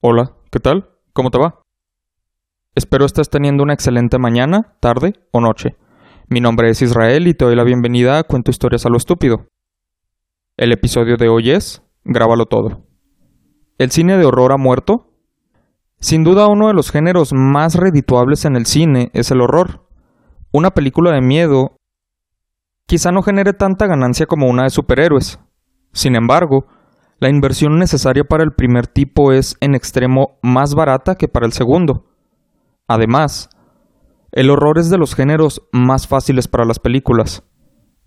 Hola, ¿qué tal? ¿Cómo te va? Espero estés teniendo una excelente mañana, tarde o noche. Mi nombre es Israel y te doy la bienvenida a Cuento Historias a lo Estúpido. El episodio de hoy es Grábalo todo. ¿El cine de horror ha muerto? Sin duda uno de los géneros más redituables en el cine es el horror. Una película de miedo quizá no genere tanta ganancia como una de superhéroes. Sin embargo, la inversión necesaria para el primer tipo es en extremo más barata que para el segundo. Además, el horror es de los géneros más fáciles para las películas.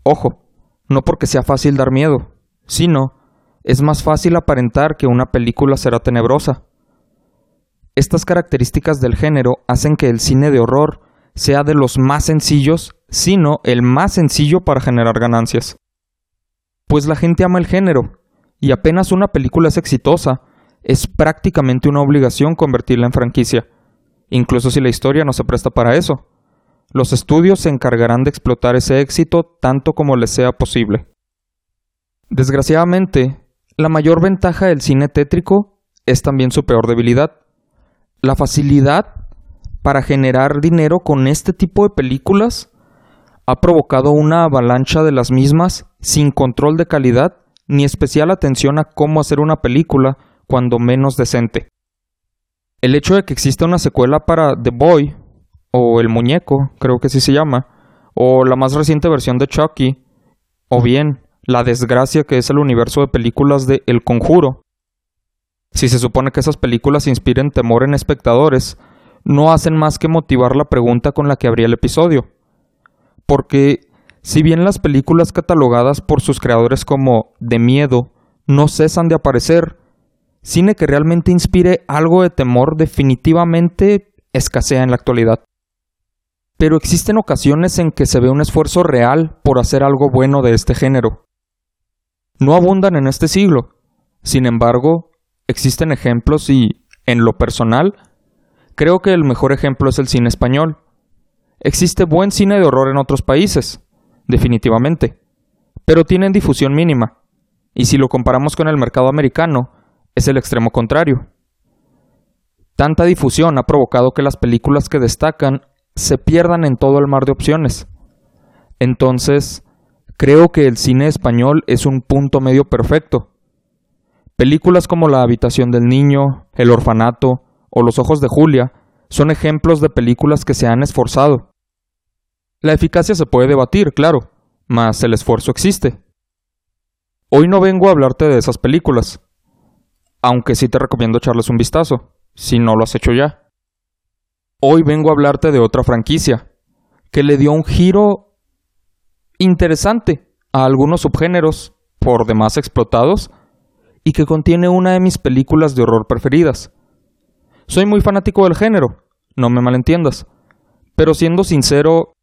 Ojo, no porque sea fácil dar miedo, sino es más fácil aparentar que una película será tenebrosa. Estas características del género hacen que el cine de horror sea de los más sencillos, sino el más sencillo para generar ganancias. Pues la gente ama el género, y apenas una película es exitosa, es prácticamente una obligación convertirla en franquicia, incluso si la historia no se presta para eso. Los estudios se encargarán de explotar ese éxito tanto como les sea posible. Desgraciadamente, la mayor ventaja del cine tétrico es también su peor debilidad. La facilidad para generar dinero con este tipo de películas ha provocado una avalancha de las mismas sin control de calidad ni especial atención a cómo hacer una película, cuando menos decente. El hecho de que exista una secuela para The Boy, o El Muñeco, creo que así se llama, o la más reciente versión de Chucky, o bien la desgracia que es el universo de películas de El Conjuro. Si se supone que esas películas inspiren temor en espectadores, no hacen más que motivar la pregunta con la que abría el episodio. Porque si bien las películas catalogadas por sus creadores como de miedo no cesan de aparecer, cine que realmente inspire algo de temor definitivamente escasea en la actualidad. Pero existen ocasiones en que se ve un esfuerzo real por hacer algo bueno de este género. No abundan en este siglo. Sin embargo, existen ejemplos y, en lo personal, creo que el mejor ejemplo es el cine español. Existe buen cine de horror en otros países, definitivamente, pero tienen difusión mínima, y si lo comparamos con el mercado americano, es el extremo contrario. Tanta difusión ha provocado que las películas que destacan se pierdan en todo el mar de opciones. Entonces, creo que el cine español es un punto medio perfecto. Películas como La habitación del niño, El orfanato o Los ojos de Julia son ejemplos de películas que se han esforzado la eficacia se puede debatir, claro, mas el esfuerzo existe. Hoy no vengo a hablarte de esas películas, aunque sí te recomiendo echarles un vistazo, si no lo has hecho ya. Hoy vengo a hablarte de otra franquicia, que le dio un giro interesante a algunos subgéneros, por demás explotados, y que contiene una de mis películas de horror preferidas. Soy muy fanático del género, no me malentiendas, pero siendo sincero,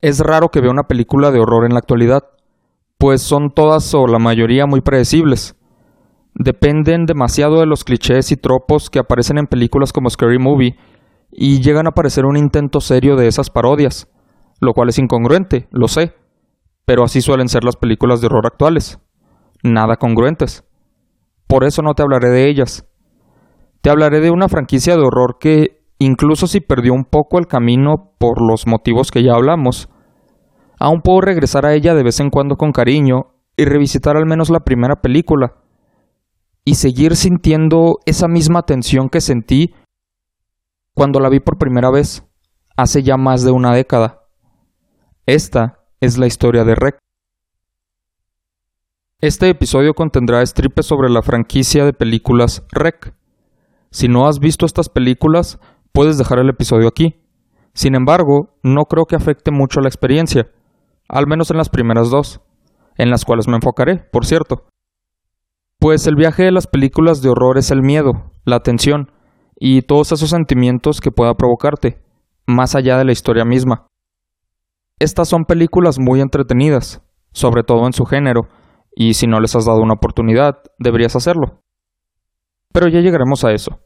es raro que vea una película de horror en la actualidad, pues son todas o la mayoría muy predecibles. Dependen demasiado de los clichés y tropos que aparecen en películas como Scary Movie y llegan a parecer un intento serio de esas parodias, lo cual es incongruente, lo sé, pero así suelen ser las películas de horror actuales, nada congruentes. Por eso no te hablaré de ellas. Te hablaré de una franquicia de horror que incluso si perdió un poco el camino por los motivos que ya hablamos. Aún puedo regresar a ella de vez en cuando con cariño y revisitar al menos la primera película, y seguir sintiendo esa misma tensión que sentí cuando la vi por primera vez, hace ya más de una década. Esta es la historia de Rec. Este episodio contendrá stripes sobre la franquicia de películas Rec. Si no has visto estas películas, puedes dejar el episodio aquí. Sin embargo, no creo que afecte mucho la experiencia, al menos en las primeras dos, en las cuales me enfocaré, por cierto. Pues el viaje de las películas de horror es el miedo, la tensión y todos esos sentimientos que pueda provocarte, más allá de la historia misma. Estas son películas muy entretenidas, sobre todo en su género, y si no les has dado una oportunidad, deberías hacerlo. Pero ya llegaremos a eso.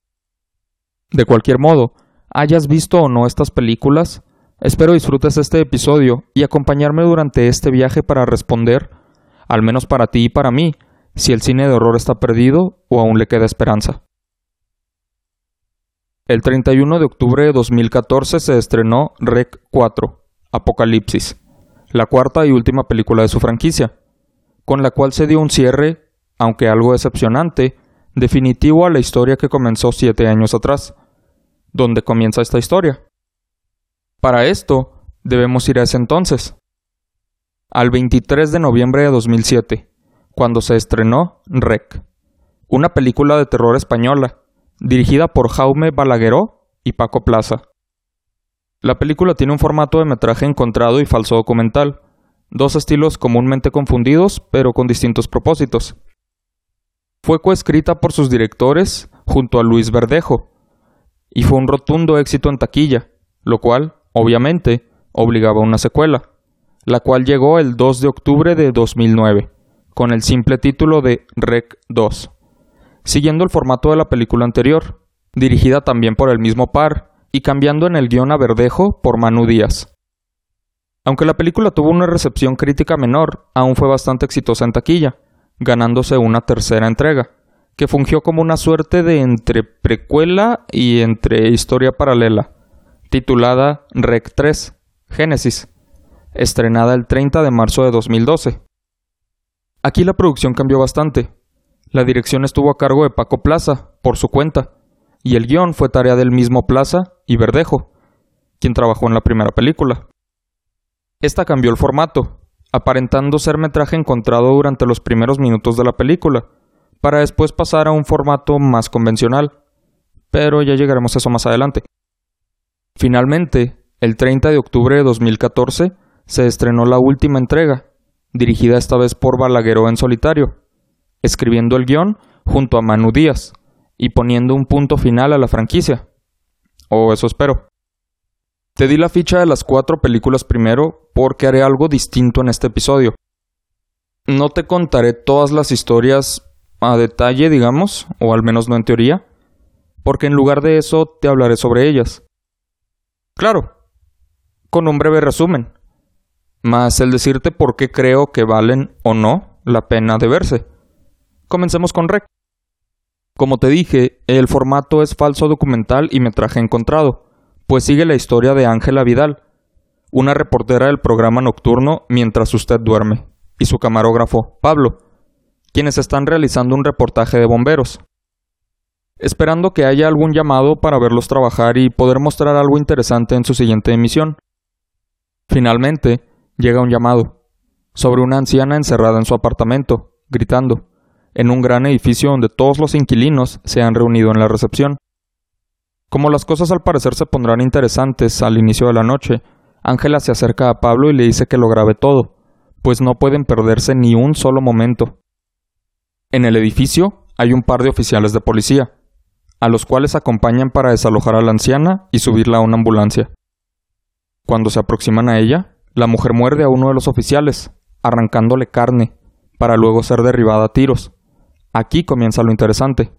De cualquier modo, hayas visto o no estas películas, espero disfrutes este episodio y acompañarme durante este viaje para responder, al menos para ti y para mí, si el cine de horror está perdido o aún le queda esperanza. El 31 de octubre de 2014 se estrenó Rec 4, Apocalipsis, la cuarta y última película de su franquicia, con la cual se dio un cierre, aunque algo decepcionante, definitivo a la historia que comenzó siete años atrás, donde comienza esta historia. Para esto, debemos ir a ese entonces, al 23 de noviembre de 2007, cuando se estrenó Rec, una película de terror española, dirigida por Jaume Balagueró y Paco Plaza. La película tiene un formato de metraje encontrado y falso documental, dos estilos comúnmente confundidos pero con distintos propósitos. Fue coescrita por sus directores junto a Luis Verdejo, y fue un rotundo éxito en taquilla, lo cual, obviamente, obligaba a una secuela, la cual llegó el 2 de octubre de 2009, con el simple título de Rec 2, siguiendo el formato de la película anterior, dirigida también por el mismo par y cambiando en el guion a Verdejo por Manu Díaz. Aunque la película tuvo una recepción crítica menor, aún fue bastante exitosa en taquilla, ganándose una tercera entrega, que fungió como una suerte de entre precuela y entre historia paralela, titulada Rec 3, Génesis, estrenada el 30 de marzo de 2012. Aquí la producción cambió bastante. La dirección estuvo a cargo de Paco Plaza, por su cuenta, y el guion fue tarea del mismo Plaza y Verdejo, quien trabajó en la primera película. Esta cambió el formato, aparentando ser metraje encontrado durante los primeros minutos de la película, para después pasar a un formato más convencional. Pero ya llegaremos a eso más adelante. Finalmente, el 30 de octubre de 2014, se estrenó la última entrega, dirigida esta vez por Balagueró en solitario, escribiendo el guion junto a Manu Díaz y poniendo un punto final a la franquicia. O eso espero. Te di la ficha de las cuatro películas primero porque haré algo distinto en este episodio. No te contaré todas las historias a detalle, digamos, o al menos no en teoría, porque en lugar de eso te hablaré sobre ellas. Claro, con un breve resumen, más el decirte por qué creo que valen o no la pena de verse. Comencemos con Rec. Como te dije, el formato es falso documental y metraje encontrado, pues sigue la historia de Ángela Vidal, una reportera del programa nocturno Mientras usted duerme, y su camarógrafo, Pablo, quienes están realizando un reportaje de bomberos. Esperando que haya algún llamado para verlos trabajar y poder mostrar algo interesante en su siguiente emisión. Finalmente, llega un llamado sobre una anciana encerrada en su apartamento, gritando, en un gran edificio donde todos los inquilinos se han reunido en la recepción. Como las cosas al parecer se pondrán interesantes al inicio de la noche, Ángela se acerca a Pablo y le dice que lo grabe todo, pues no pueden perderse ni un solo momento. En el edificio hay un par de oficiales de policía, a los cuales acompañan para desalojar a la anciana y subirla a una ambulancia. Cuando se aproximan a ella, la mujer muerde a uno de los oficiales, arrancándole carne, para luego ser derribada a tiros. Aquí comienza lo interesante.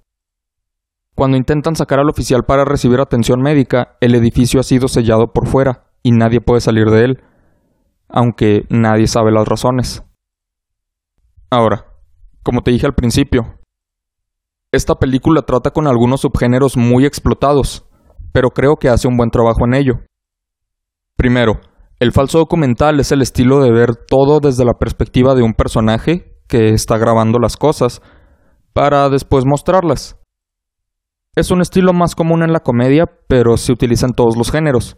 Cuando intentan sacar al oficial para recibir atención médica, el edificio ha sido sellado por fuera y nadie puede salir de él, aunque nadie sabe las razones. Ahora, como te dije al principio, esta película trata con algunos subgéneros muy explotados, pero creo que hace un buen trabajo en ello. Primero, el falso documental es el estilo de ver todo desde la perspectiva de un personaje que está grabando las cosas para después mostrarlas. Es un estilo más común en la comedia, pero se utiliza en todos los géneros.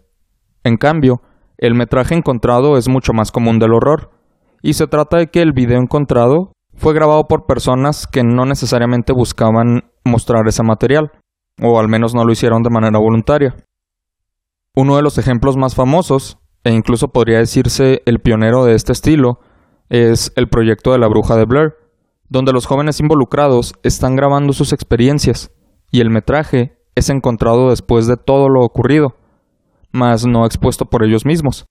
En cambio, el metraje encontrado es mucho más común del horror, y se trata de que el video encontrado fue grabado por personas que no necesariamente buscaban mostrar ese material, o al menos no lo hicieron de manera voluntaria. Uno de los ejemplos más famosos e incluso podría decirse el pionero de este estilo, es el proyecto de la bruja de Blair, donde los jóvenes involucrados están grabando sus experiencias y el metraje es encontrado después de todo lo ocurrido, mas no expuesto por ellos mismos.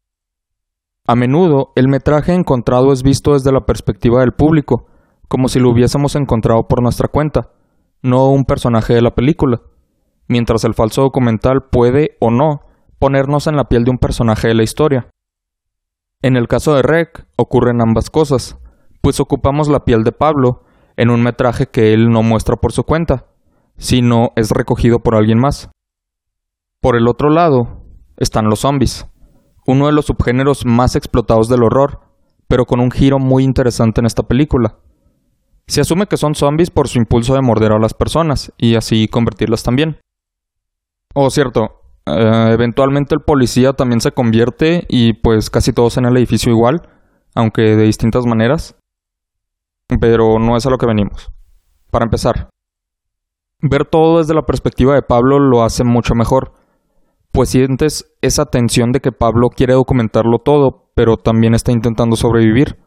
A menudo el metraje encontrado es visto desde la perspectiva del público, como si lo hubiésemos encontrado por nuestra cuenta, no un personaje de la película, mientras el falso documental puede o no ponernos en la piel de un personaje de la historia. En el caso de Rec ocurren ambas cosas, pues ocupamos la piel de Pablo en un metraje que él no muestra por su cuenta, sino es recogido por alguien más. Por el otro lado, están los zombies, uno de los subgéneros más explotados del horror, pero con un giro muy interesante en esta película. Se asume que son zombies por su impulso de morder a las personas y así convertirlas también. Oh, cierto, eh, eventualmente el policía también se convierte y pues casi todos en el edificio igual, aunque de distintas maneras. Pero no es a lo que venimos. Para empezar, ver todo desde la perspectiva de Pablo lo hace mucho mejor, pues sientes esa tensión de que Pablo quiere documentarlo todo, pero también está intentando sobrevivir.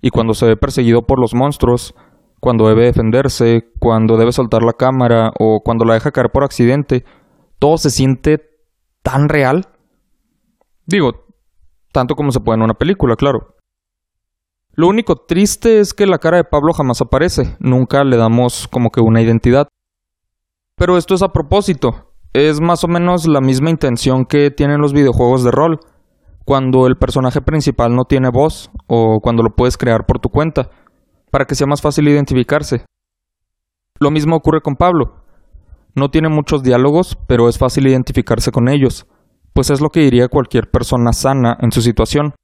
Y cuando se ve perseguido por los monstruos, cuando debe defenderse, cuando debe soltar la cámara o cuando la deja caer por accidente, todo se siente tan real. Digo, tanto como se puede en una película, claro. Lo único triste es que la cara de Pablo jamás aparece, nunca le damos como que una identidad. Pero esto es a propósito, es más o menos la misma intención que tienen los videojuegos de rol, cuando el personaje principal no tiene voz o cuando lo puedes crear por tu cuenta, para que sea más fácil identificarse. Lo mismo ocurre con Pablo. No tiene muchos diálogos, pero es fácil identificarse con ellos, pues es lo que diría cualquier persona sana en su situación.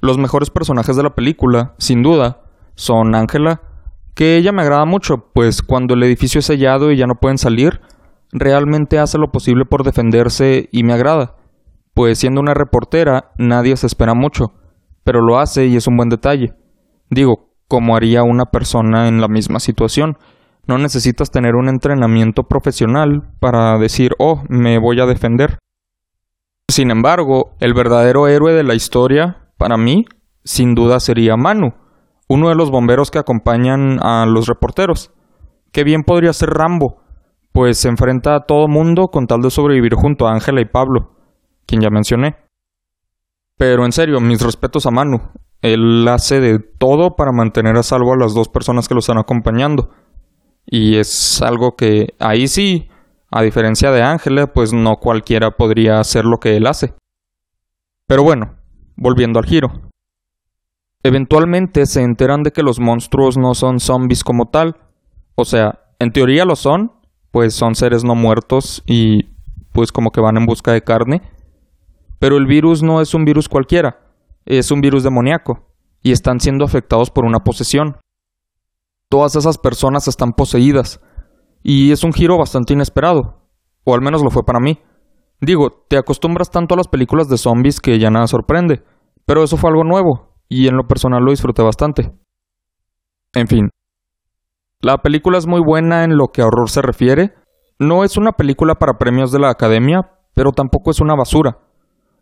Los mejores personajes de la película, sin duda, son Ángela, que ella me agrada mucho, pues cuando el edificio es sellado y ya no pueden salir, realmente hace lo posible por defenderse y me agrada, pues siendo una reportera nadie se espera mucho, pero lo hace y es un buen detalle. Digo, como haría una persona en la misma situación, no necesitas tener un entrenamiento profesional para decir, oh, me voy a defender. Sin embargo, el verdadero héroe de la historia, para mí, sin duda sería Manu, uno de los bomberos que acompañan a los reporteros. Qué bien podría ser Rambo, pues se enfrenta a todo mundo con tal de sobrevivir junto a Ángela y Pablo, quien ya mencioné. Pero en serio, mis respetos a Manu. Él hace de todo para mantener a salvo a las dos personas que lo están acompañando. Y es algo que ahí sí, a diferencia de Ángela, pues no cualquiera podría hacer lo que él hace. Pero bueno, volviendo al giro. Eventualmente se enteran de que los monstruos no son zombies como tal. O sea, en teoría lo son, pues son seres no muertos y pues como que van en busca de carne. Pero el virus no es un virus cualquiera, es un virus demoníaco y están siendo afectados por una posesión todas esas personas están poseídas. Y es un giro bastante inesperado. O al menos lo fue para mí. Digo, te acostumbras tanto a las películas de zombies que ya nada sorprende. Pero eso fue algo nuevo, y en lo personal lo disfruté bastante. En fin. La película es muy buena en lo que a horror se refiere. No es una película para premios de la academia, pero tampoco es una basura.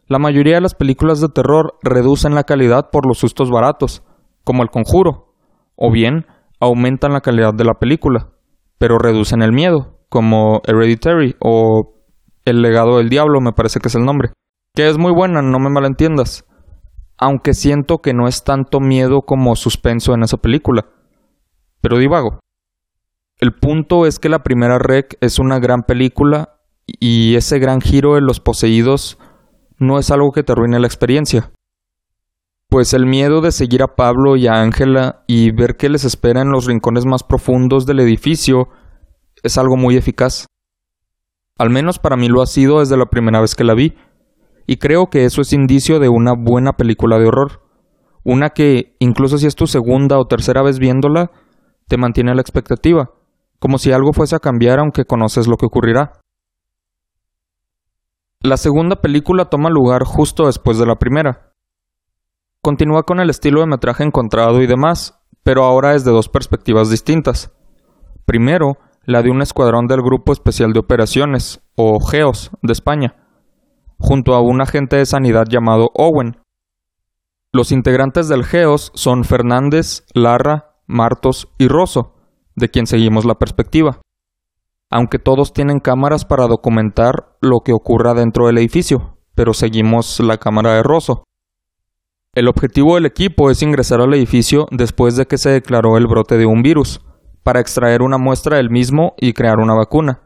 La mayoría de las películas de terror reducen la calidad por los sustos baratos, como El Conjuro, o bien aumentan la calidad de la película, pero reducen el miedo, como Hereditary o El legado del diablo, me parece que es el nombre. Que es muy buena, no me malentiendas. Aunque siento que no es tanto miedo como suspenso en esa película. Pero divago. El punto es que la primera rec es una gran película y ese gran giro de los poseídos no es algo que te arruine la experiencia pues el miedo de seguir a Pablo y a Ángela y ver qué les espera en los rincones más profundos del edificio es algo muy eficaz. Al menos para mí lo ha sido desde la primera vez que la vi, y creo que eso es indicio de una buena película de horror, una que, incluso si es tu segunda o tercera vez viéndola, te mantiene la expectativa, como si algo fuese a cambiar aunque conoces lo que ocurrirá. La segunda película toma lugar justo después de la primera, Continúa con el estilo de metraje encontrado y demás, pero ahora desde dos perspectivas distintas. Primero, la de un escuadrón del Grupo Especial de Operaciones, o GEOS, de España, junto a un agente de sanidad llamado Owen. Los integrantes del GEOS son Fernández, Larra, Martos y Rosso, de quien seguimos la perspectiva. Aunque todos tienen cámaras para documentar lo que ocurra dentro del edificio, pero seguimos la cámara de Rosso. El objetivo del equipo es ingresar al edificio después de que se declaró el brote de un virus, para extraer una muestra del mismo y crear una vacuna.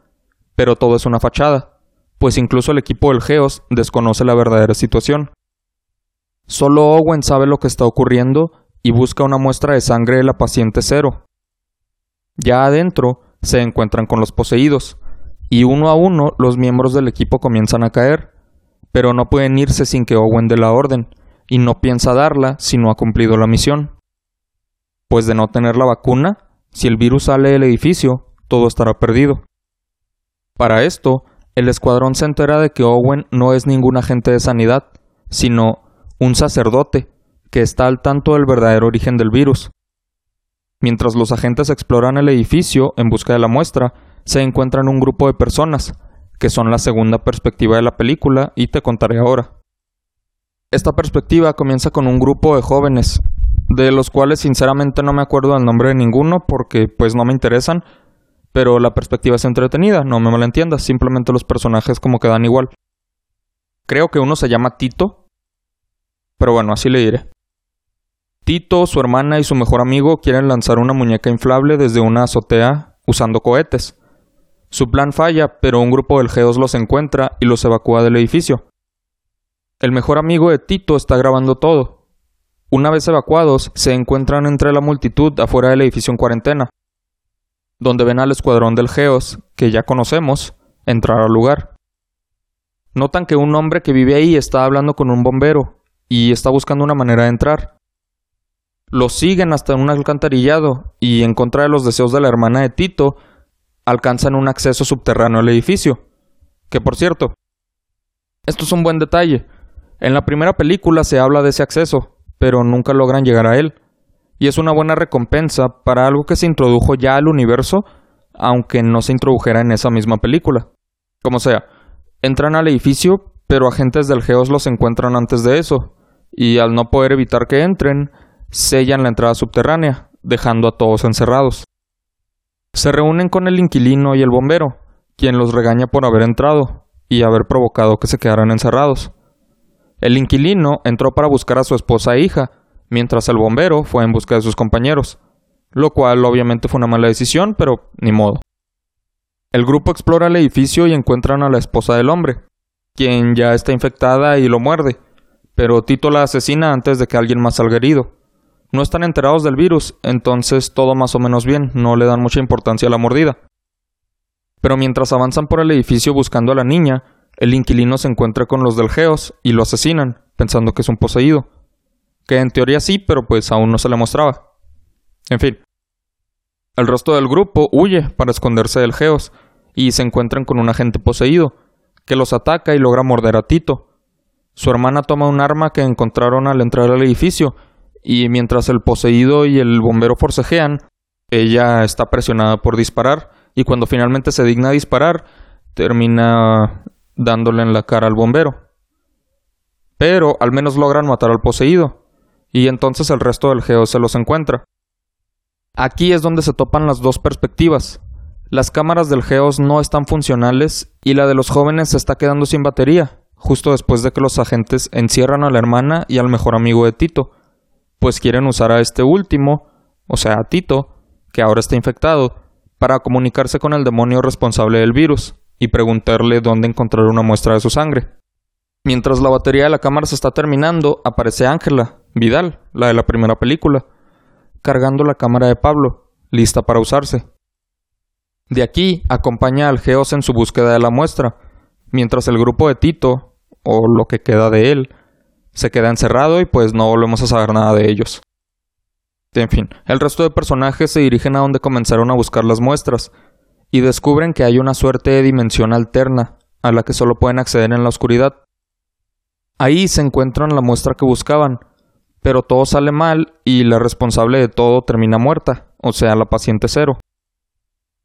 Pero todo es una fachada, pues incluso el equipo del GEOS desconoce la verdadera situación. Solo Owen sabe lo que está ocurriendo y busca una muestra de sangre de la paciente cero. Ya adentro se encuentran con los poseídos, y uno a uno los miembros del equipo comienzan a caer, pero no pueden irse sin que Owen dé la orden, y no piensa darla si no ha cumplido la misión. Pues de no tener la vacuna, si el virus sale del edificio, todo estará perdido. Para esto, el escuadrón se entera de que Owen no es ningún agente de sanidad, sino un sacerdote que está al tanto del verdadero origen del virus. Mientras los agentes exploran el edificio en busca de la muestra, se encuentran un grupo de personas, que son la segunda perspectiva de la película y te contaré ahora. Esta perspectiva comienza con un grupo de jóvenes, de los cuales sinceramente no me acuerdo del nombre de ninguno porque pues no me interesan, pero la perspectiva es entretenida, no me malentiendas, simplemente los personajes como que dan igual. Creo que uno se llama Tito, pero bueno, así le diré. Tito, su hermana y su mejor amigo quieren lanzar una muñeca inflable desde una azotea usando cohetes. Su plan falla, pero un grupo del G2 los encuentra y los evacúa del edificio. El mejor amigo de Tito está grabando todo. Una vez evacuados, se encuentran entre la multitud afuera del edificio en cuarentena, donde ven al escuadrón del Geos, que ya conocemos, entrar al lugar. Notan que un hombre que vive ahí está hablando con un bombero y está buscando una manera de entrar. Los siguen hasta un alcantarillado y, en contra de los deseos de la hermana de Tito, alcanzan un acceso subterráneo al edificio. Que por cierto, esto es un buen detalle, en la primera película se habla de ese acceso, pero nunca logran llegar a él. Y es una buena recompensa para algo que se introdujo ya al universo, aunque no se introdujera en esa misma película. Como sea, entran al edificio, pero agentes del Geos los encuentran antes de eso, y al no poder evitar que entren, sellan la entrada subterránea, dejando a todos encerrados. Se reúnen con el inquilino y el bombero, quien los regaña por haber entrado y haber provocado que se quedaran encerrados. El inquilino entró para buscar a su esposa e hija, mientras el bombero fue en busca de sus compañeros, lo cual obviamente fue una mala decisión, pero ni modo. El grupo explora el edificio y encuentran a la esposa del hombre, quien ya está infectada y lo muerde, pero Tito la asesina antes de que alguien más salga herido. No están enterados del virus, entonces todo más o menos bien, no le dan mucha importancia a la mordida. Pero mientras avanzan por el edificio buscando a la niña, el inquilino se encuentra con los del Geos y lo asesinan, pensando que es un poseído. Que en teoría sí, pero pues aún no se le mostraba. En fin. El resto del grupo huye para esconderse del Geos y se encuentran con un agente poseído, que los ataca y logra morder a Tito. Su hermana toma un arma que encontraron al entrar al edificio, y mientras el poseído y el bombero forcejean, ella está presionada por disparar, y cuando finalmente se digna disparar, termina dándole en la cara al bombero. Pero al menos logran matar al poseído, y entonces el resto del geo se los encuentra. Aquí es donde se topan las dos perspectivas. Las cámaras del Geos no están funcionales y la de los jóvenes se está quedando sin batería, justo después de que los agentes encierran a la hermana y al mejor amigo de Tito, pues quieren usar a este último, o sea, a Tito, que ahora está infectado, para comunicarse con el demonio responsable del virus y preguntarle dónde encontrar una muestra de su sangre. Mientras la batería de la cámara se está terminando, aparece Ángela, Vidal, la de la primera película, cargando la cámara de Pablo, lista para usarse. De aquí acompaña al Geos en su búsqueda de la muestra, mientras el grupo de Tito, o lo que queda de él, se queda encerrado y pues no volvemos a saber nada de ellos. En fin, el resto de personajes se dirigen a donde comenzaron a buscar las muestras, y descubren que hay una suerte de dimensión alterna a la que solo pueden acceder en la oscuridad. Ahí se encuentran la muestra que buscaban, pero todo sale mal y la responsable de todo termina muerta, o sea, la paciente cero.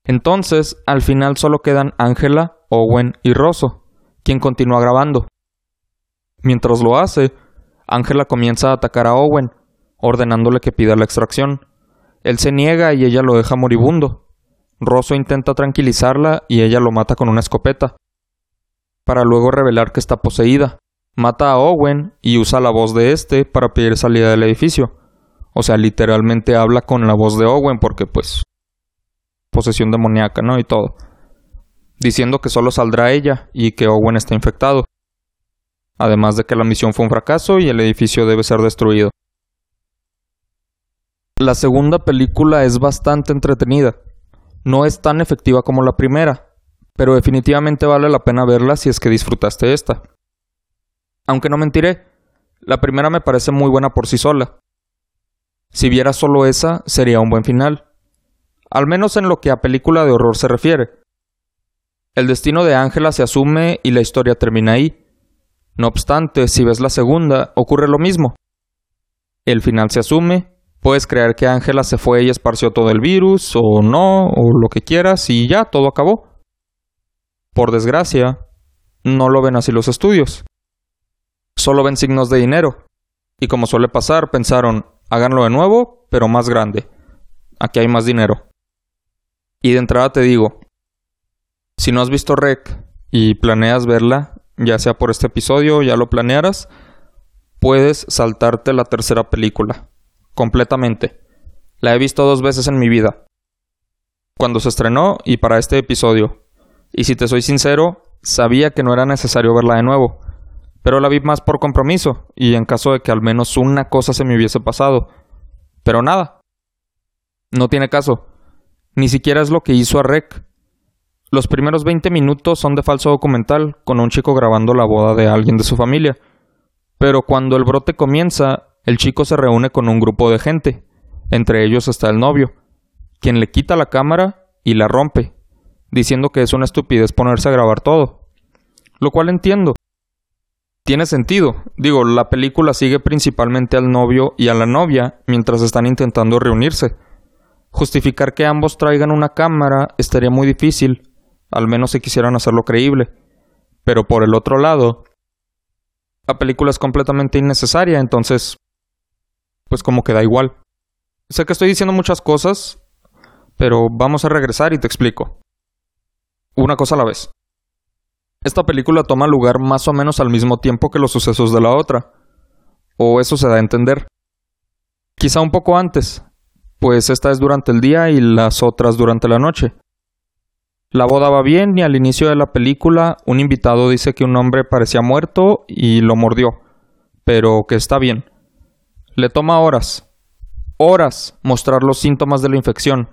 Entonces, al final solo quedan Ángela, Owen y Rosso, quien continúa grabando. Mientras lo hace, Ángela comienza a atacar a Owen, ordenándole que pida la extracción. Él se niega y ella lo deja moribundo. Rosso intenta tranquilizarla y ella lo mata con una escopeta, para luego revelar que está poseída. Mata a Owen y usa la voz de este para pedir salida del edificio. O sea, literalmente habla con la voz de Owen porque pues posesión demoníaca, ¿no? Y todo. Diciendo que solo saldrá ella y que Owen está infectado. Además de que la misión fue un fracaso y el edificio debe ser destruido. La segunda película es bastante entretenida no es tan efectiva como la primera, pero definitivamente vale la pena verla si es que disfrutaste esta. Aunque no mentiré, la primera me parece muy buena por sí sola. Si viera solo esa, sería un buen final. Al menos en lo que a película de horror se refiere. El destino de Ángela se asume y la historia termina ahí. No obstante, si ves la segunda, ocurre lo mismo. El final se asume, puedes creer que Ángela se fue y esparció todo el virus, o no, o lo que quieras, y ya, todo acabó. Por desgracia, no lo ven así los estudios. Solo ven signos de dinero. Y como suele pasar, pensaron, háganlo de nuevo, pero más grande. Aquí hay más dinero. Y de entrada te digo, si no has visto Rec y planeas verla, ya sea por este episodio, ya lo planearas, puedes saltarte la tercera película. Completamente. La he visto dos veces en mi vida. Cuando se estrenó y para este episodio. Y si te soy sincero, sabía que no era necesario verla de nuevo. Pero la vi más por compromiso y en caso de que al menos una cosa se me hubiese pasado. Pero nada. No tiene caso. Ni siquiera es lo que hizo a Rec. Los primeros 20 minutos son de falso documental, con un chico grabando la boda de alguien de su familia. Pero cuando el brote comienza, el chico se reúne con un grupo de gente. Entre ellos está el novio, quien le quita la cámara y la rompe, diciendo que es una estupidez ponerse a grabar todo. Lo cual entiendo. Tiene sentido. Digo, la película sigue principalmente al novio y a la novia mientras están intentando reunirse. Justificar que ambos traigan una cámara estaría muy difícil, al menos si quisieran hacerlo creíble. Pero por el otro lado, la película es completamente innecesaria, entonces, pues como que da igual. Sé que estoy diciendo muchas cosas, pero vamos a regresar y te explico. Una cosa a la vez. Esta película toma lugar más o menos al mismo tiempo que los sucesos de la otra. O eso se da a entender. Quizá un poco antes, pues esta es durante el día y las otras durante la noche. La boda va bien y al inicio de la película un invitado dice que un hombre parecía muerto y lo mordió, pero que está bien. Le toma horas, horas mostrar los síntomas de la infección.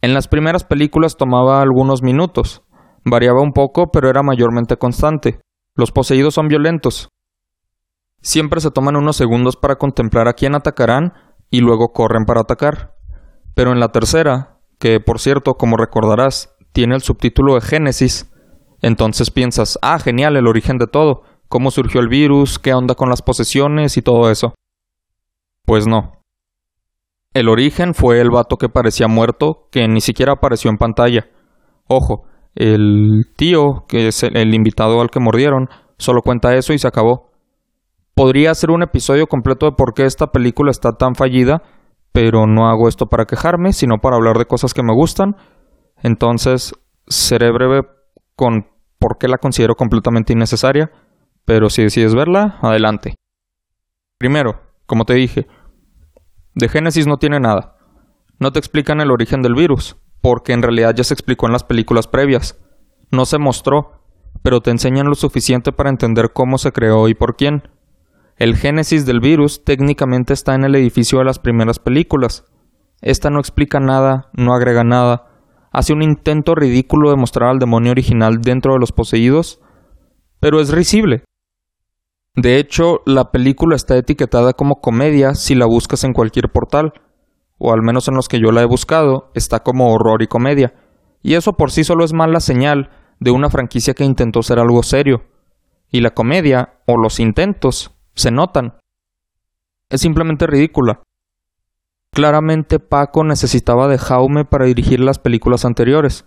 En las primeras películas tomaba algunos minutos, variaba un poco pero era mayormente constante. Los poseídos son violentos. Siempre se toman unos segundos para contemplar a quién atacarán y luego corren para atacar. Pero en la tercera, que por cierto, como recordarás, tiene el subtítulo de Génesis, entonces piensas, ah, genial, el origen de todo, cómo surgió el virus, qué onda con las posesiones y todo eso. Pues no. El origen fue el vato que parecía muerto, que ni siquiera apareció en pantalla. Ojo, el tío, que es el invitado al que mordieron, solo cuenta eso y se acabó. Podría ser un episodio completo de por qué esta película está tan fallida, pero no hago esto para quejarme, sino para hablar de cosas que me gustan entonces, seré breve con por qué la considero completamente innecesaria, pero si decides verla, adelante. Primero, como te dije, de Génesis no tiene nada. No te explican el origen del virus, porque en realidad ya se explicó en las películas previas. No se mostró, pero te enseñan lo suficiente para entender cómo se creó y por quién. El génesis del virus técnicamente está en el edificio de las primeras películas. Esta no explica nada, no agrega nada, hace un intento ridículo de mostrar al demonio original dentro de los poseídos, pero es risible. De hecho, la película está etiquetada como comedia si la buscas en cualquier portal, o al menos en los que yo la he buscado, está como horror y comedia, y eso por sí solo es mala señal de una franquicia que intentó ser algo serio. Y la comedia, o los intentos, se notan. Es simplemente ridícula. Claramente Paco necesitaba de Jaume para dirigir las películas anteriores,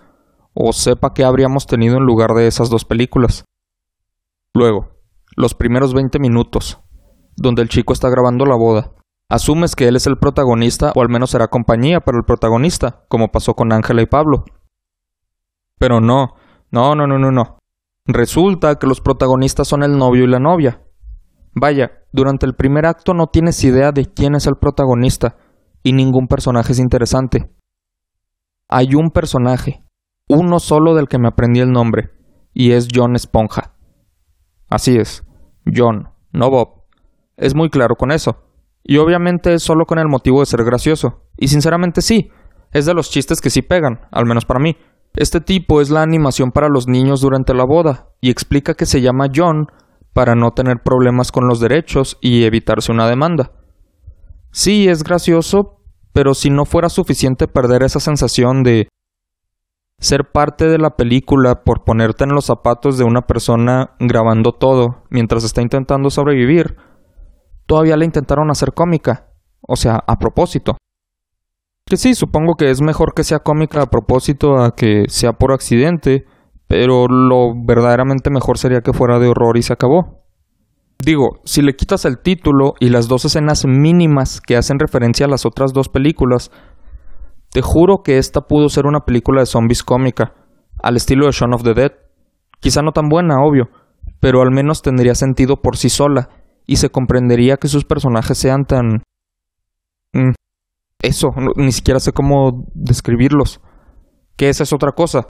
o sepa qué habríamos tenido en lugar de esas dos películas. Luego, los primeros 20 minutos, donde el chico está grabando la boda. Asumes que él es el protagonista o al menos será compañía para el protagonista, como pasó con Ángela y Pablo. Pero no, no, no, no, no, no. Resulta que los protagonistas son el novio y la novia. Vaya, durante el primer acto no tienes idea de quién es el protagonista, y ningún personaje es interesante. Hay un personaje, uno solo del que me aprendí el nombre, y es John Esponja. Así es, John, no Bob. Es muy claro con eso. Y obviamente es solo con el motivo de ser gracioso. Y sinceramente sí, es de los chistes que sí pegan, al menos para mí. Este tipo es la animación para los niños durante la boda y explica que se llama John para no tener problemas con los derechos y evitarse una demanda. Sí, es gracioso, pero si no fuera suficiente perder esa sensación de ser parte de la película por ponerte en los zapatos de una persona grabando todo mientras está intentando sobrevivir, todavía la intentaron hacer cómica, o sea, a propósito. Que sí, supongo que es mejor que sea cómica a propósito a que sea por accidente, pero lo verdaderamente mejor sería que fuera de horror y se acabó. Digo, si le quitas el título y las dos escenas mínimas que hacen referencia a las otras dos películas, te juro que esta pudo ser una película de zombies cómica, al estilo de Shaun of the Dead. Quizá no tan buena, obvio, pero al menos tendría sentido por sí sola, y se comprendería que sus personajes sean tan... Mm, eso, ni siquiera sé cómo describirlos. Que esa es otra cosa.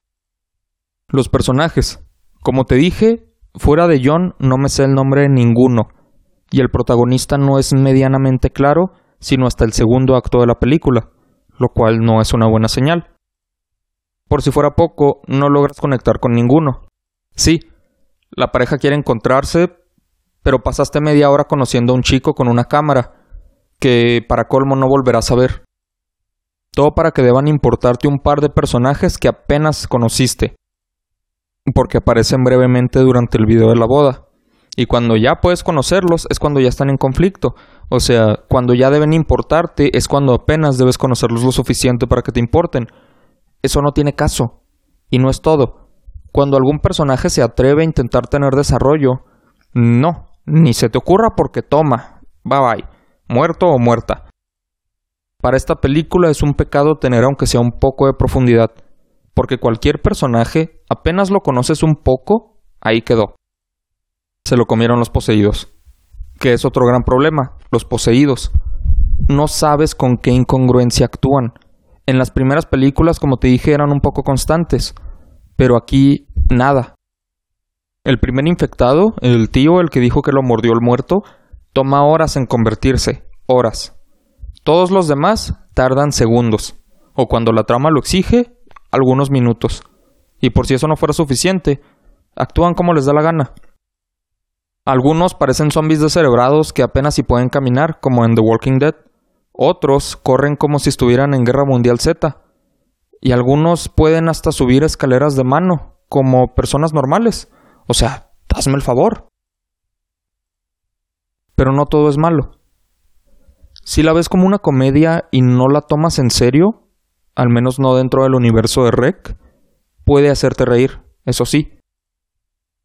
Los personajes. Como te dije, fuera de John no me sé el nombre de ninguno, y el protagonista no es medianamente claro, sino hasta el segundo acto de la película lo cual no es una buena señal. Por si fuera poco, no logras conectar con ninguno. Sí, la pareja quiere encontrarse, pero pasaste media hora conociendo a un chico con una cámara, que para colmo no volverás a ver. Todo para que deban importarte un par de personajes que apenas conociste, porque aparecen brevemente durante el video de la boda. Y cuando ya puedes conocerlos es cuando ya están en conflicto. O sea, cuando ya deben importarte es cuando apenas debes conocerlos lo suficiente para que te importen. Eso no tiene caso. Y no es todo. Cuando algún personaje se atreve a intentar tener desarrollo, no, ni se te ocurra porque toma, bye bye, muerto o muerta. Para esta película es un pecado tener aunque sea un poco de profundidad, porque cualquier personaje, apenas lo conoces un poco, ahí quedó se lo comieron los poseídos. Que es otro gran problema, los poseídos. No sabes con qué incongruencia actúan. En las primeras películas, como te dije, eran un poco constantes, pero aquí nada. El primer infectado, el tío, el que dijo que lo mordió el muerto, toma horas en convertirse, horas. Todos los demás tardan segundos, o cuando la trama lo exige, algunos minutos. Y por si eso no fuera suficiente, actúan como les da la gana. Algunos parecen zombies descerebrados que apenas si pueden caminar, como en The Walking Dead. Otros corren como si estuvieran en Guerra Mundial Z. Y algunos pueden hasta subir escaleras de mano, como personas normales. O sea, hazme el favor. Pero no todo es malo. Si la ves como una comedia y no la tomas en serio, al menos no dentro del universo de Rec, puede hacerte reír, eso sí.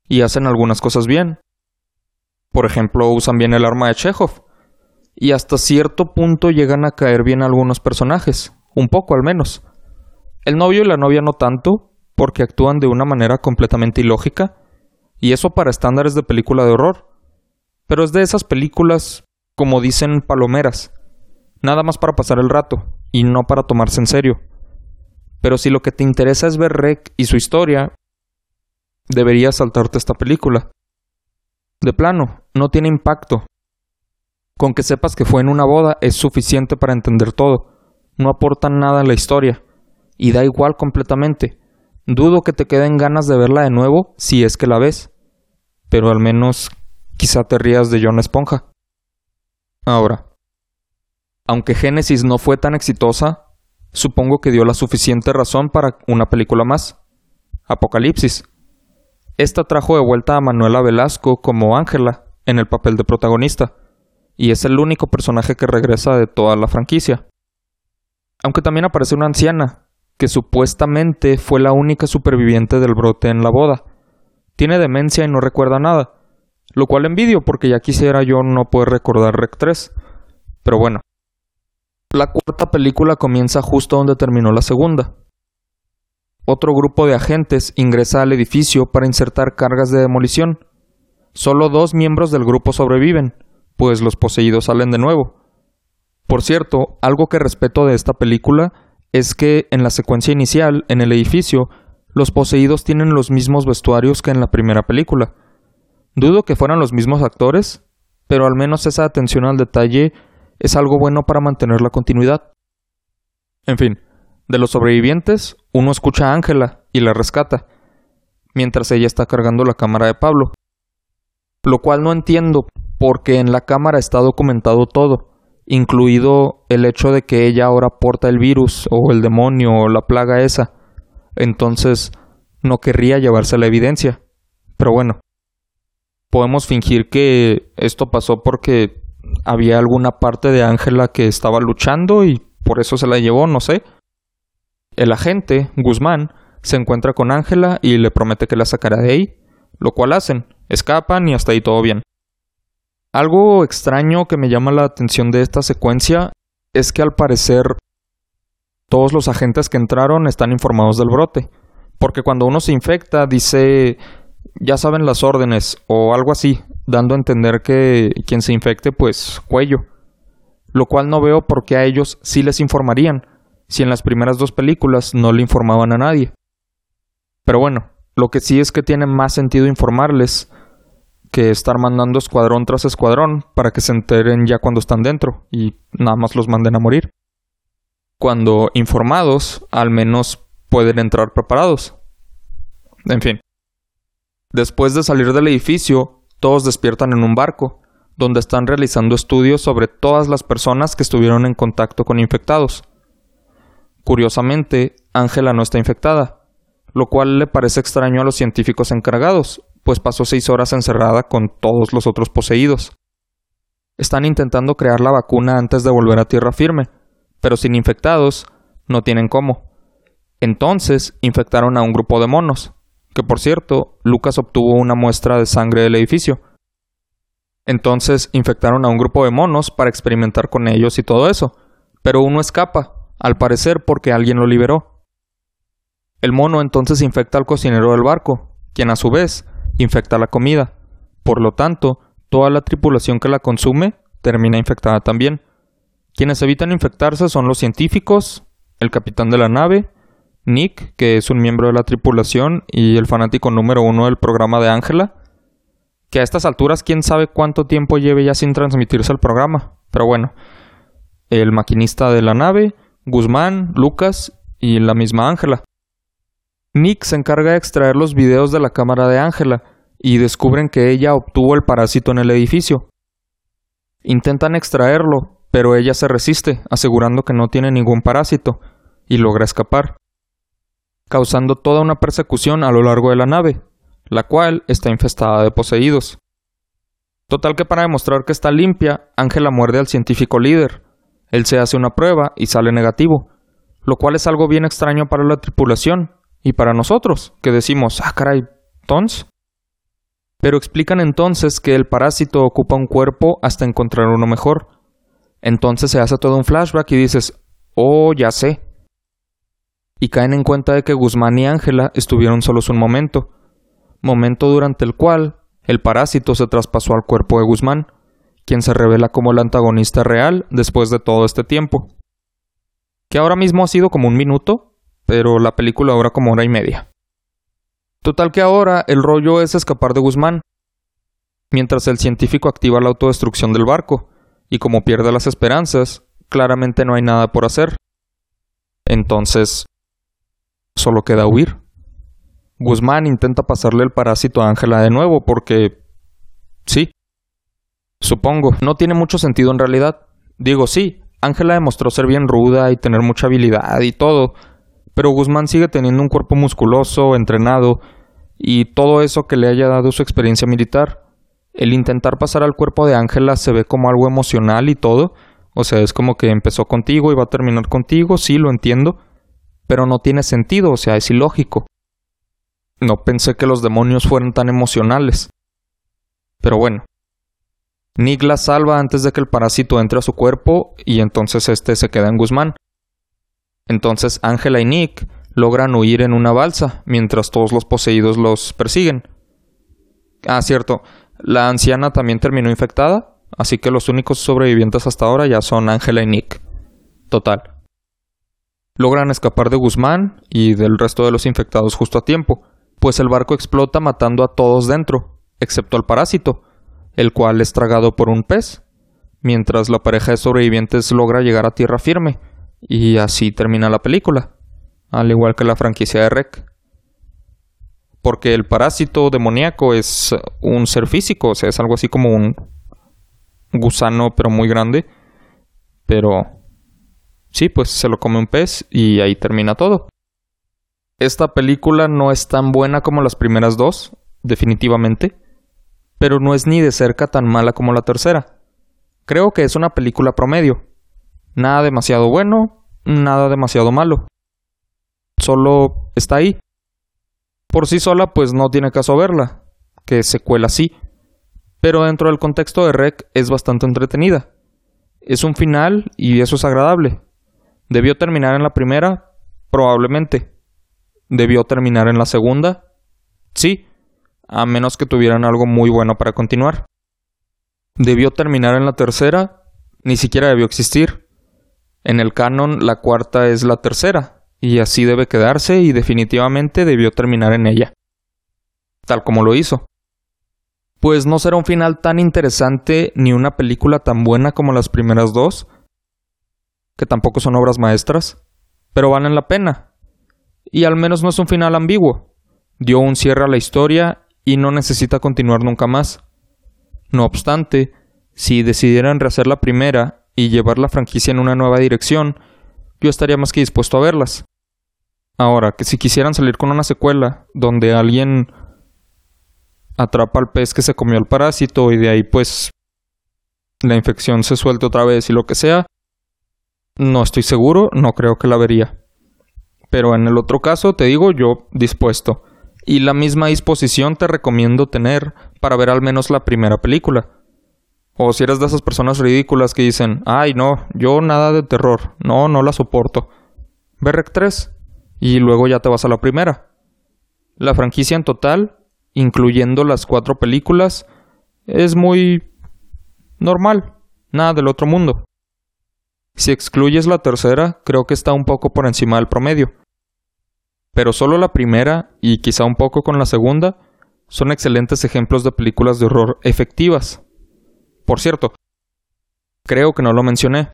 Y hacen algunas cosas bien. Por ejemplo, usan bien el arma de Chekhov. Y hasta cierto punto llegan a caer bien algunos personajes, un poco al menos. El novio y la novia no tanto, porque actúan de una manera completamente ilógica, y eso para estándares de película de horror. Pero es de esas películas, como dicen, palomeras, nada más para pasar el rato, y no para tomarse en serio. Pero si lo que te interesa es ver Rec y su historia, deberías saltarte esta película. De plano, no tiene impacto. Con que sepas que fue en una boda es suficiente para entender todo. No aporta nada a la historia. Y da igual completamente. Dudo que te queden ganas de verla de nuevo si es que la ves. Pero al menos quizá te rías de John Esponja. Ahora, aunque Génesis no fue tan exitosa, supongo que dio la suficiente razón para una película más. Apocalipsis. Esta trajo de vuelta a Manuela Velasco como Ángela en el papel de protagonista, y es el único personaje que regresa de toda la franquicia. Aunque también aparece una anciana, que supuestamente fue la única superviviente del brote en la boda. Tiene demencia y no recuerda nada, lo cual envidio porque ya quisiera yo no poder recordar Rec 3. Pero bueno. La cuarta película comienza justo donde terminó la segunda, otro grupo de agentes ingresa al edificio para insertar cargas de demolición. Solo dos miembros del grupo sobreviven, pues los poseídos salen de nuevo. Por cierto, algo que respeto de esta película es que en la secuencia inicial, en el edificio, los poseídos tienen los mismos vestuarios que en la primera película. Dudo que fueran los mismos actores, pero al menos esa atención al detalle es algo bueno para mantener la continuidad. En fin, De los sobrevivientes, uno escucha a Ángela y la rescata, mientras ella está cargando la cámara de Pablo. Lo cual no entiendo, porque en la cámara está documentado todo, incluido el hecho de que ella ahora porta el virus o el demonio o la plaga esa. Entonces, no querría llevarse la evidencia. Pero bueno, podemos fingir que esto pasó porque había alguna parte de Ángela que estaba luchando y por eso se la llevó, no sé. El agente, Guzmán, se encuentra con Ángela y le promete que la sacará de ahí, lo cual hacen, escapan y hasta ahí todo bien. Algo extraño que me llama la atención de esta secuencia es que al parecer todos los agentes que entraron están informados del brote, porque cuando uno se infecta dice ya saben las órdenes o algo así, dando a entender que quien se infecte pues cuello, lo cual no veo por qué a ellos sí les informarían, si en las primeras dos películas no le informaban a nadie. Pero bueno, lo que sí es que tiene más sentido informarles que estar mandando escuadrón tras escuadrón para que se enteren ya cuando están dentro y nada más los manden a morir. Cuando informados, al menos pueden entrar preparados. En fin. Después de salir del edificio, todos despiertan en un barco, donde están realizando estudios sobre todas las personas que estuvieron en contacto con infectados. Curiosamente, Ángela no está infectada, lo cual le parece extraño a los científicos encargados, pues pasó seis horas encerrada con todos los otros poseídos. Están intentando crear la vacuna antes de volver a tierra firme, pero sin infectados no tienen cómo. Entonces infectaron a un grupo de monos, que por cierto, Lucas obtuvo una muestra de sangre del edificio. Entonces infectaron a un grupo de monos para experimentar con ellos y todo eso, pero uno escapa, al parecer porque alguien lo liberó. El mono entonces infecta al cocinero del barco, quien a su vez infecta la comida. Por lo tanto, toda la tripulación que la consume termina infectada también. Quienes evitan infectarse son los científicos, el capitán de la nave, Nick, que es un miembro de la tripulación y el fanático número uno del programa de Ángela, que a estas alturas quién sabe cuánto tiempo lleve ya sin transmitirse el programa. Pero bueno, el maquinista de la nave, Guzmán, Lucas y la misma Ángela. Nick se encarga de extraer los videos de la cámara de Ángela y descubren que ella obtuvo el parásito en el edificio. Intentan extraerlo, pero ella se resiste, asegurando que no tiene ningún parásito, y logra escapar, causando toda una persecución a lo largo de la nave, la cual está infestada de poseídos. Total que para demostrar que está limpia, Ángela muerde al científico líder. Él se hace una prueba y sale negativo, lo cual es algo bien extraño para la tripulación, y para nosotros, que decimos, ah, caray, tons. Pero explican entonces que el parásito ocupa un cuerpo hasta encontrar uno mejor. Entonces se hace todo un flashback y dices, oh, ya sé. Y caen en cuenta de que Guzmán y Ángela estuvieron solos un momento, momento durante el cual el parásito se traspasó al cuerpo de Guzmán, quien se revela como el antagonista real después de todo este tiempo. Que ahora mismo ha sido como un minuto, pero la película dura como hora y media. Total que ahora el rollo es escapar de Guzmán, mientras el científico activa la autodestrucción del barco, y como pierde las esperanzas, claramente no hay nada por hacer. Entonces, solo queda huir. Guzmán intenta pasarle el parásito a Ángela de nuevo porque... Sí. Supongo, no tiene mucho sentido en realidad. Digo, sí, Ángela demostró ser bien ruda y tener mucha habilidad y todo, pero Guzmán sigue teniendo un cuerpo musculoso, entrenado, y todo eso que le haya dado su experiencia militar. El intentar pasar al cuerpo de Ángela se ve como algo emocional y todo. O sea, es como que empezó contigo y va a terminar contigo, sí, lo entiendo, pero no tiene sentido, o sea, es ilógico. No pensé que los demonios fueran tan emocionales. Pero bueno. Nick la salva antes de que el parásito entre a su cuerpo y entonces este se queda en Guzmán. Entonces Ángela y Nick logran huir en una balsa mientras todos los poseídos los persiguen. Ah, cierto, la anciana también terminó infectada, así que los únicos sobrevivientes hasta ahora ya son Ángela y Nick. Total. Logran escapar de Guzmán y del resto de los infectados justo a tiempo, pues el barco explota matando a todos dentro, excepto al parásito, el cual es tragado por un pez, mientras la pareja de sobrevivientes logra llegar a tierra firme, y así termina la película. al igual que la franquicia de Rec. Porque el parásito demoníaco es un ser físico, o sea, es algo así como un gusano, pero muy grande. Pero sí, pues se lo come un pez y ahí termina todo. Esta película no es tan buena como las primeras dos, definitivamente, pero no es ni de cerca tan mala como la tercera. Creo que es una película promedio. Nada demasiado bueno, nada demasiado malo. Solo está ahí. Por sí sola, pues no tiene caso verla, que secuela sí. Pero dentro del contexto de Rec es bastante entretenida. Es un final y eso es agradable. ¿Debió terminar en la primera? Probablemente. ¿Debió terminar en la segunda? Sí, a menos que tuvieran algo muy bueno para continuar. ¿Debió terminar en la tercera? Ni siquiera debió existir. En el canon, la cuarta es la tercera, y así debe quedarse y definitivamente debió terminar en ella. Tal como lo hizo. Pues no será un final tan interesante ni una película tan buena como las primeras dos, que tampoco son obras maestras, pero valen la pena. Y al menos no es un final ambiguo. Dio un cierre a la historia y no necesita continuar nunca más. No obstante, si decidieran rehacer la primera y llevar la franquicia en una nueva dirección, yo estaría más que dispuesto a verlas. Ahora, que si quisieran salir con una secuela donde alguien atrapa al pez que se comió el parásito y de ahí pues la infección se suelte otra vez y lo que sea, no estoy seguro, no creo que la vería. Pero en el otro caso, te digo, yo dispuesto. Y la misma disposición te recomiendo tener para ver al menos la primera película. O si eres de esas personas ridículas que dicen, ay no, yo nada de terror, no, no la soporto. Ve Rec 3 y luego ya te vas a la primera. La franquicia en total, incluyendo las cuatro películas, es muy normal, nada del otro mundo. Si excluyes la tercera, creo que está un poco por encima del promedio. Pero solo la primera, y quizá un poco con la segunda, son excelentes ejemplos de películas de horror efectivas. Por cierto, creo que no lo mencioné.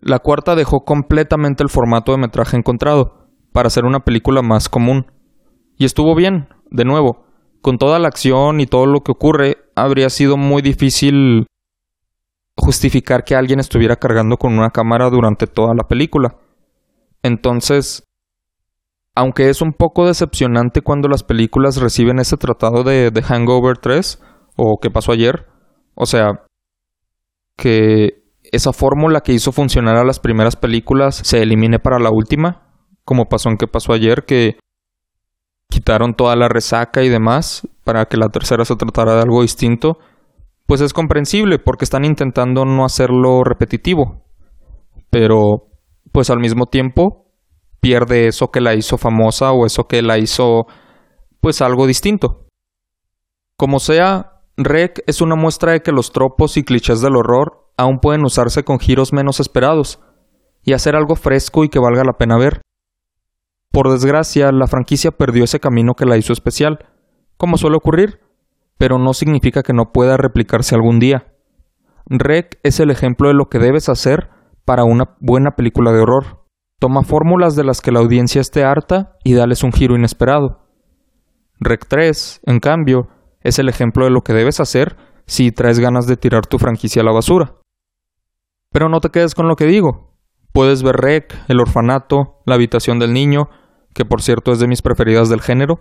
La cuarta dejó completamente el formato de metraje encontrado, para hacer una película más común. Y estuvo bien, de nuevo, con toda la acción y todo lo que ocurre, habría sido muy difícil justificar que alguien estuviera cargando con una cámara durante toda la película. Entonces, aunque es un poco decepcionante cuando las películas reciben ese tratado de, Hangover 3 o qué pasó ayer, o sea, que esa fórmula que hizo funcionar a las primeras películas se elimine para la última, como pasó en qué pasó ayer, que quitaron toda la resaca y demás para que la tercera se tratara de algo distinto pues es comprensible porque están intentando no hacerlo repetitivo. Pero, pues al mismo tiempo, pierde eso que la hizo famosa o eso que la hizo, pues algo distinto. Como sea, Rec es una muestra de que los tropos y clichés del horror aún pueden usarse con giros menos esperados y hacer algo fresco y que valga la pena ver. Por desgracia, la franquicia perdió ese camino que la hizo especial, como suele ocurrir pero no significa que no pueda replicarse algún día. Rec es el ejemplo de lo que debes hacer para una buena película de horror. Toma fórmulas de las que la audiencia esté harta y dales un giro inesperado. Rec 3, en cambio, es el ejemplo de lo que debes hacer si traes ganas de tirar tu franquicia a la basura. Pero no te quedes con lo que digo. Puedes ver Rec, El Orfanato, La Habitación del Niño, que por cierto es de mis preferidas del género,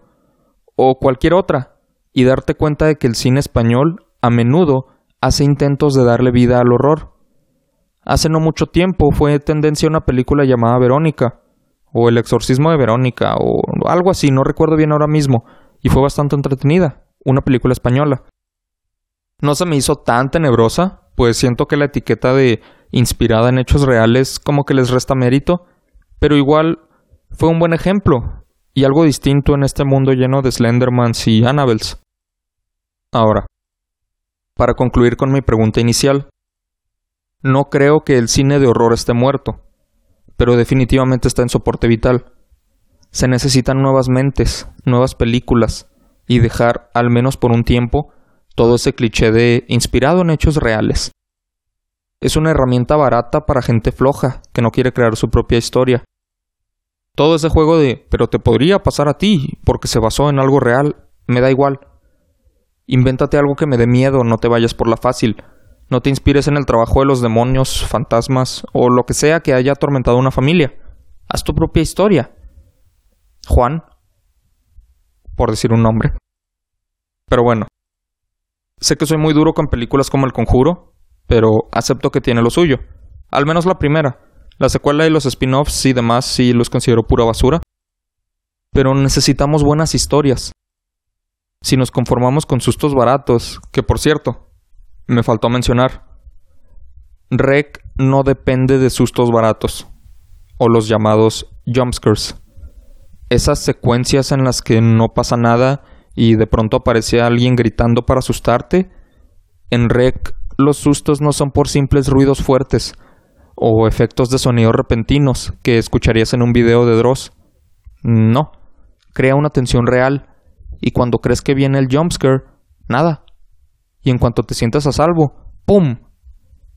o cualquier otra, y darte cuenta de que el cine español a menudo hace intentos de darle vida al horror. Hace no mucho tiempo fue tendencia una película llamada Verónica, o El exorcismo de Verónica, o algo así, no recuerdo bien ahora mismo, y fue bastante entretenida, una película española. No se me hizo tan tenebrosa, pues siento que la etiqueta de inspirada en hechos reales como que les resta mérito, pero igual fue un buen ejemplo, y algo distinto en este mundo lleno de Slendermans y Annabels. Ahora, para concluir con mi pregunta inicial, no creo que el cine de horror esté muerto, pero definitivamente está en soporte vital. Se necesitan nuevas mentes, nuevas películas, y dejar, al menos por un tiempo, todo ese cliché de inspirado en hechos reales. Es una herramienta barata para gente floja que no quiere crear su propia historia. Todo ese juego de, pero te podría pasar a ti, porque se basó en algo real, me da igual. Invéntate algo que me dé miedo, no te vayas por la fácil. No te inspires en el trabajo de los demonios, fantasmas o lo que sea que haya atormentado una familia. Haz tu propia historia. Juan, por decir un nombre. Pero bueno, sé que soy muy duro con películas como El Conjuro, pero acepto que tiene lo suyo. Al menos la primera. La secuela y los spin-offs y demás sí los considero pura basura. Pero necesitamos buenas historias. Si nos conformamos con sustos baratos, que por cierto, me faltó mencionar, Rec no depende de sustos baratos, o los llamados jumpscares. Esas secuencias en las que no pasa nada y de pronto aparece alguien gritando para asustarte, en Rec los sustos no son por simples ruidos fuertes o efectos de sonido repentinos que escucharías en un video de Dross. No, crea una tensión real y cuando crees que viene el jumpscare, nada. Y en cuanto te sientas a salvo, ¡pum!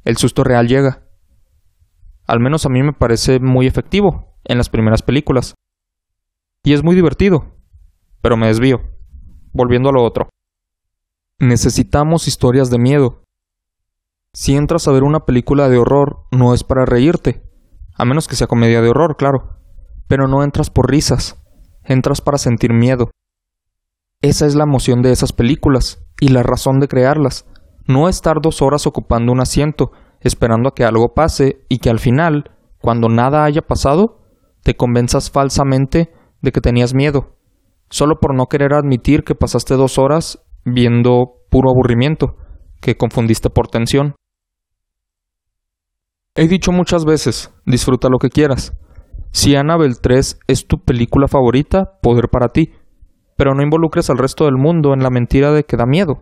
El susto real llega. Al menos a mí me parece muy efectivo en las primeras películas. Y es muy divertido. Pero me desvío. Volviendo a lo otro. Necesitamos historias de miedo. Si entras a ver una película de horror, no es para reírte. A menos que sea comedia de horror, claro. Pero no entras por risas. Entras para sentir miedo. Esa es la emoción de esas películas y la razón de crearlas. No estar dos horas ocupando un asiento, esperando a que algo pase y que al final, cuando nada haya pasado, te convenzas falsamente de que tenías miedo, solo por no querer admitir que pasaste dos horas viendo puro aburrimiento, que confundiste por tensión. He dicho muchas veces, disfruta lo que quieras. Si Annabelle 3 es tu película favorita, poder para ti pero no involucres al resto del mundo en la mentira de que da miedo.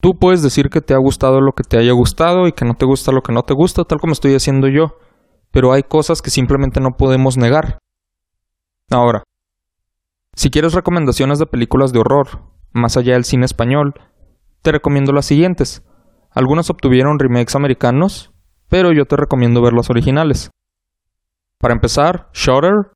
Tú puedes decir que te ha gustado lo que te haya gustado y que no te gusta lo que no te gusta, tal como estoy haciendo yo, pero hay cosas que simplemente no podemos negar. Ahora, si quieres recomendaciones de películas de horror, más allá del cine español, te recomiendo las siguientes. Algunas obtuvieron remakes americanos, pero yo te recomiendo ver las originales. Para empezar, Shutter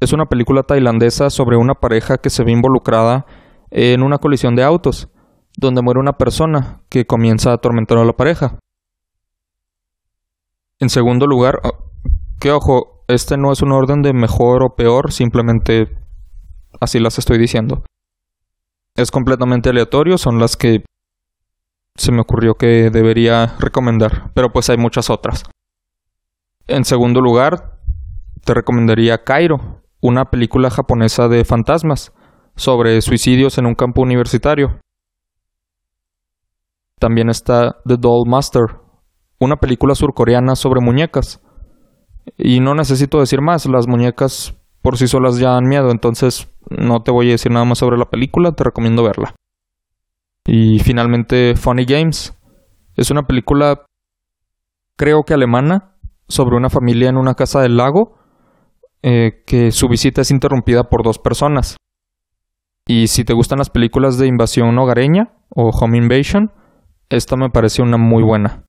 es una película tailandesa sobre una pareja que se ve involucrada en una colisión de autos, donde muere una persona que comienza a atormentar a la pareja. En segundo lugar, que ojo, este no es un orden de mejor o peor, simplemente así las estoy diciendo. Es completamente aleatorio, son las que se me ocurrió que debería recomendar, pero pues hay muchas otras. En segundo lugar, te recomendaría Cairo, una película japonesa de fantasmas sobre suicidios en un campo universitario. También está The Doll Master, una película surcoreana sobre muñecas. Y no necesito decir más, las muñecas por sí solas ya dan miedo, entonces no te voy a decir nada más sobre la película, te recomiendo verla. Y finalmente Funny Games. Es una película creo que alemana sobre una familia en una casa del lago eh, que su visita es interrumpida por dos personas. Y si te gustan las películas de invasión hogareña o home invasion, esta me parece una muy buena.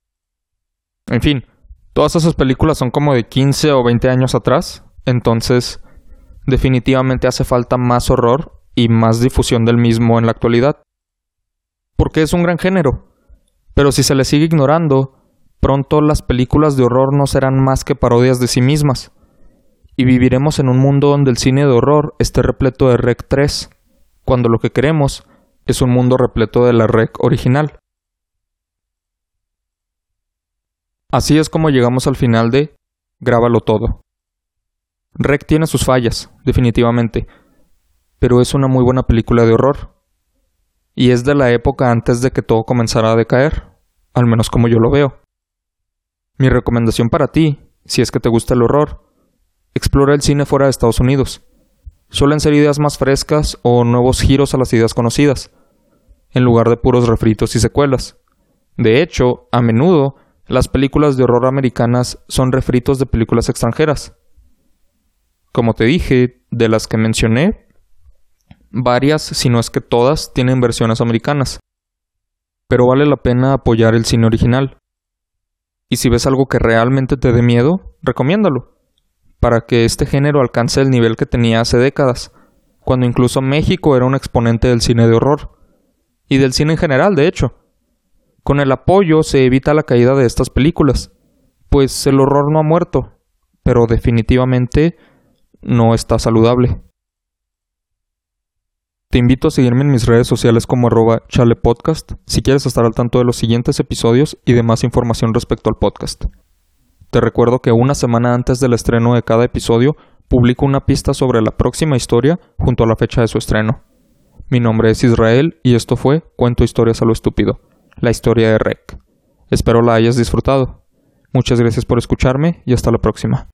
En fin, todas esas películas son como de 15 o 20 años atrás, entonces definitivamente hace falta más horror y más difusión del mismo en la actualidad. Porque es un gran género, pero si se le sigue ignorando, pronto las películas de horror no serán más que parodias de sí mismas y viviremos en un mundo donde el cine de horror esté repleto de Rec 3, cuando lo que queremos es un mundo repleto de la Rec original. Así es como llegamos al final de Grábalo todo. Rec tiene sus fallas, definitivamente, pero es una muy buena película de horror. Y es de la época antes de que todo comenzara a decaer, al menos como yo lo veo. Mi recomendación para ti, si es que te gusta el horror, explora el cine fuera de Estados Unidos. Suelen ser ideas más frescas o nuevos giros a las ideas conocidas, en lugar de puros refritos y secuelas. De hecho, a menudo, las películas de horror americanas son refritos de películas extranjeras. Como te dije, de las que mencioné, varias, si no es que todas, tienen versiones americanas. Pero vale la pena apoyar el cine original. Y si ves algo que realmente te dé miedo, recomiéndalo para que este género alcance el nivel que tenía hace décadas, cuando incluso México era un exponente del cine de horror, y del cine en general, de hecho. Con el apoyo se evita la caída de estas películas, pues el horror no ha muerto, pero definitivamente no está saludable. Te invito a seguirme en mis redes sociales como arroba chalepodcast si quieres estar al tanto de los siguientes episodios y de más información respecto al podcast. Te recuerdo que una semana antes del estreno de cada episodio publico una pista sobre la próxima historia junto a la fecha de su estreno. Mi nombre es Israel y esto fue Cuento historias a lo estúpido, la historia de Rec. Espero la hayas disfrutado. Muchas gracias por escucharme y hasta la próxima.